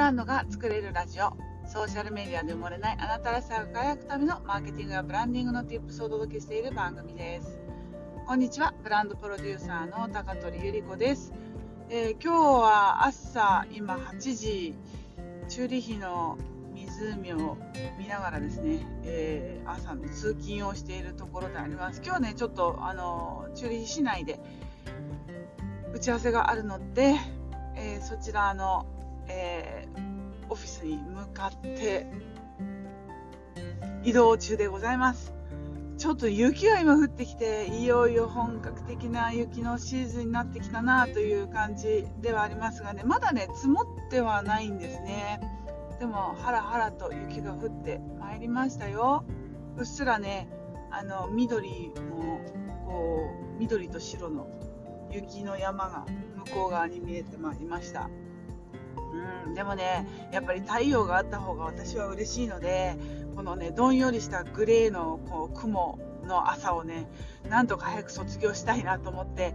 ランドが作れるラジオ。ソーシャルメディアで埋もれないあなたらしさが輝くためのマーケティングやブランディングの Tips をお届けしている番組です。こんにちはブランドプロデューサーの高取ゆり子です、えー、今日は朝今8時チューリヒの湖を見ながらですね、えー、朝の通勤をしているところであります。今日ねちょっとあのチューリヒ市内で打ち合わせがあるので、えー、そちらの、えー、オフィスに向かって移動中でございます。ちょっと雪が今降ってきていよいよ本格的な雪のシーズンになってきたなという感じではありますがねまだね積もってはないんですねでもハラハラと雪が降ってまいりましたようっすらねあの緑もこう緑と白の雪の山が向こう側に見えてまいりました。うん、でもね、やっぱり太陽があった方が私は嬉しいので、このね、どんよりしたグレーのこう雲の朝をね、なんとか早く卒業したいなと思って、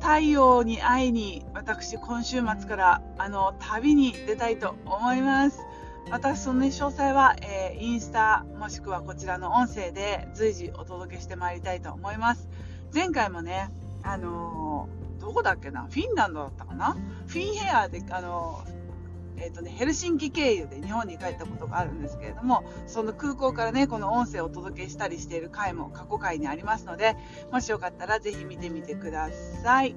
太陽に会いに私今週末からあの旅に出たいと思います。私その、ね、詳細は、えー、インスタもしくはこちらの音声で随時お届けしてまいりたいと思います。前回もね、あのー、どこだっけな？フィンランドだったかな？フィンヘアで、あのー、えーとね、ヘルシンキ経由で日本に帰ったことがあるんですけれどもその空港からねこの音声をお届けしたりしている回も過去回にありますのでもしよかったらぜひ見てみてください。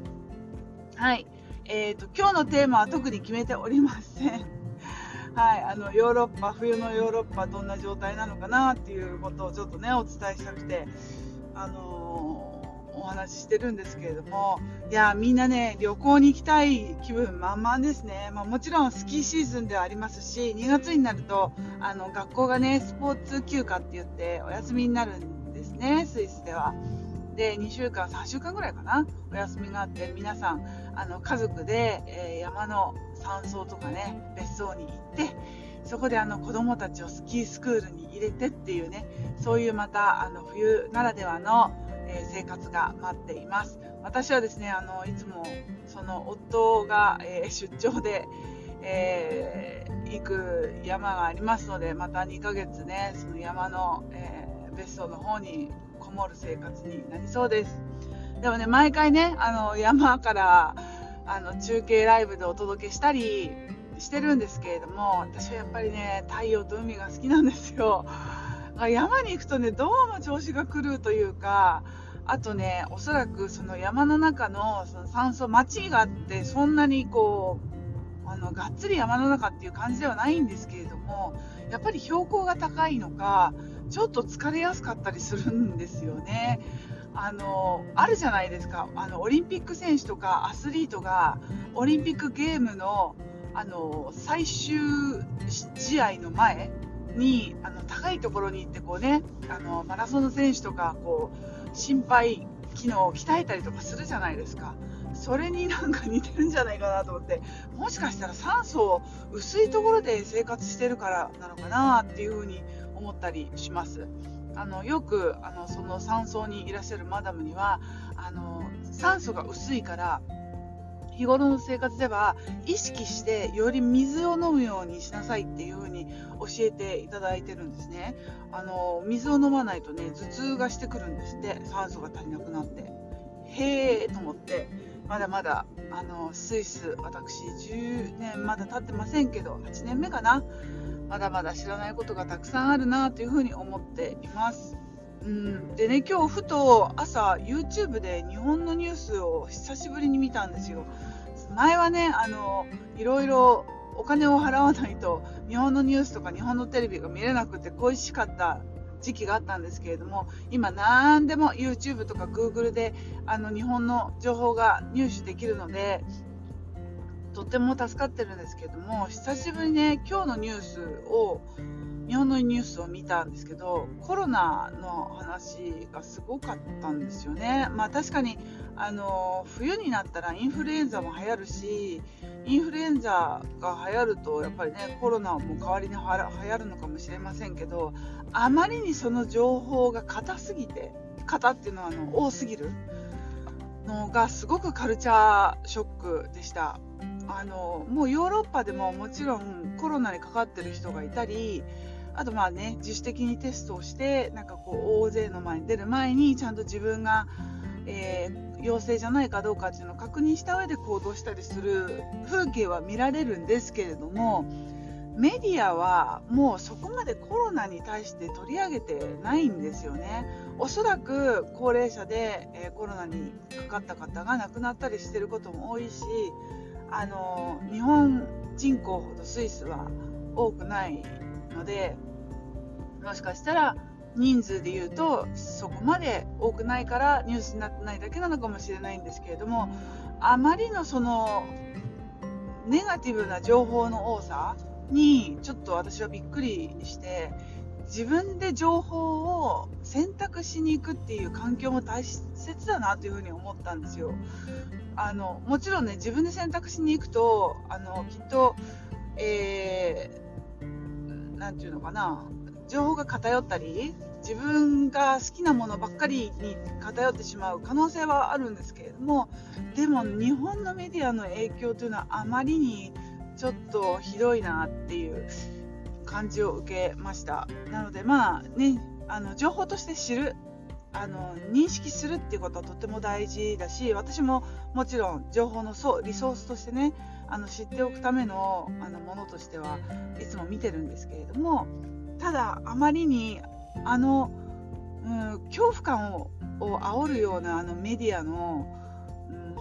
はい、えーと、今日のテーマは特に決めておりません。はい、あのヨーロッパ冬のヨーロッパどんな状態なのかなっていうことをちょっとねお伝えしたくてあのーお話ししてるんですけれどもいやみんなね旅行に行きたい気分満々ですね、まあ、もちろんスキーシーズンではありますし2月になるとあの学校がねスポーツ休暇って言ってお休みになるんですねスイスでは。で2週間3週間ぐらいかなお休みがあって皆さんあの家族で、えー、山の山荘とかね別荘に行ってそこであの子供たちをスキースクールに入れてっていうねそういうまたあの冬ならではのえ生活が待っています。私はですねあのいつもその夫が、え出張で、え、行く山がありますのでまた2ヶ月ねその山の、え、別荘の方にこもる生活になりそうです。でもね毎回ねあの山からあの中継ライブでお届けしたりしてるんですけれども私はやっぱりね太陽と海が好きなんですよ。あ山に行くとねどうも調子が狂うというかあとねおそらくその山の中のその酸素町があってそんなにこうあのがっつり山の中っていう感じではないんですけれどもやっぱり標高が高いのかちょっと疲れやすかったりするんですよね。あのあるじゃないですかあのオリンピック選手とかアスリートがオリンピックゲームのあの最終試合の前にあの高いところに行ってこう、ね、あのマラソンの選手とかこう心肺機能を鍛えたりとかするじゃないですか。それになんか似てるんじゃないかなと思ってもしかしたら酸素を薄いところで生活してるからなのかなっていうふうに思ったりします。あのよくあのその山荘にいらっしゃるマダムにはあの酸素が薄いから日頃の生活では意識してより水を飲むようにしなさいっていう風に教えていただいてるんですね。あの水を飲まないとね頭痛がしてくるんですって酸素が足りなくなって。へえと思ってまだまだあのスイス私10年まだ経ってませんけど8年目かな。まだまだ知らないことがたくさんあるなというふうに思っています。うん、でね今日ふと朝 YouTube で日本のニュースを久しぶりに見たんですよ。前はねあのいろいろお金を払わないと日本のニュースとか日本のテレビが見れなくて恋しかった時期があったんですけれども今何でも YouTube とか Google であの日本の情報が入手できるのでとても助かってるんですけども久しぶりにね今日のニュースを日本のニュースを見たんですけどコロナの話がすごかったんですよね。まあ、確かにあの冬になったらインフルエンザも流行るしインフルエンザが流行るとやっぱりねコロナも代わりに流行るのかもしれませんけどあまりにその情報が硬すぎて硬っていうのはあの多すぎるのがすごくカルチャーショックでした。あのもうヨーロッパでももちろんコロナにかかってる人がいたりあとまあね自主的にテストをしてなんかこう大勢の前に出る前にちゃんと自分が、えー、陽性じゃないかどうかっていうのを確認した上で行動したりする風景は見られるんですけれどもメディアはもうそこまでコロナに対して取り上げてないんですよね。おそらく高齢者で、え、コロナにかかった方が亡くなったりしてることも多いしあの日本人口ほどスイスは多くないのでもしかしたら人数で言うとそこまで多くないからニュースになってないだけなのかもしれないんですけれどもあまりのそのネガティブな情報の多さにちょっと私はびっくりして自分で情報を選択しに行くっていう環境も大切だなというふうに思ったんですよ。あのもちろんね自分で選択しに行くとあのきっと、えー、て言うのかな情報が偏ったり自分が好きなものばっかりに偏ってしまう可能性はあるんですけれどもでも日本のメディアの影響というのはあまりにちょっとひどいなっていう感じを受けました。なのでまあねあの情報として知るあの認識するっていうことはとても大事だし私ももちろん情報のそリソースとしてねあの知っておくためのあのものとしてはいつも見てるんですけれどもただあまりにあの、うん、恐怖感をを煽るようなあのメディアの、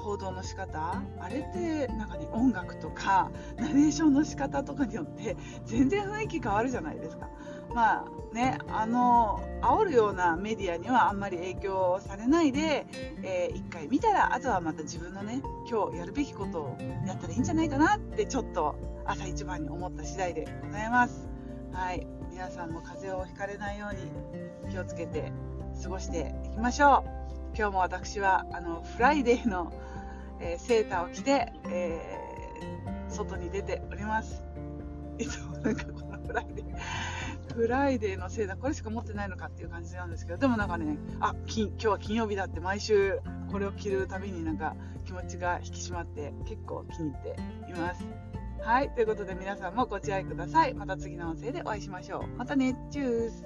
報道の仕方あれってなんかね音楽とかナレーションの仕方とかによって全然雰囲気変わるじゃないですか。まあね、あの煽るようなメディアにはあんまり影響されないで、えー、1回見たらあとはまた自分のね今日やるべきことをやったらいいんじゃないかなってちょっと朝一番に思った次第でございます。はい皆さんも風邪をひかれないように気をつけて過ごしていきましょう今日も私はあのフライデーの、えー、セーターを着て、えー、外に出ておりますいつもなんかこのフライデーフライデーのセーターこれしか持ってないのかっていう感じなんですけどでもなんかねあ今日は金曜日だって毎週これを着るたびになんか気持ちが引き締まって結構気に入っていますはい。ということで皆さんもご自愛ください。また次の音声でお会いしましょう。またね。チュース。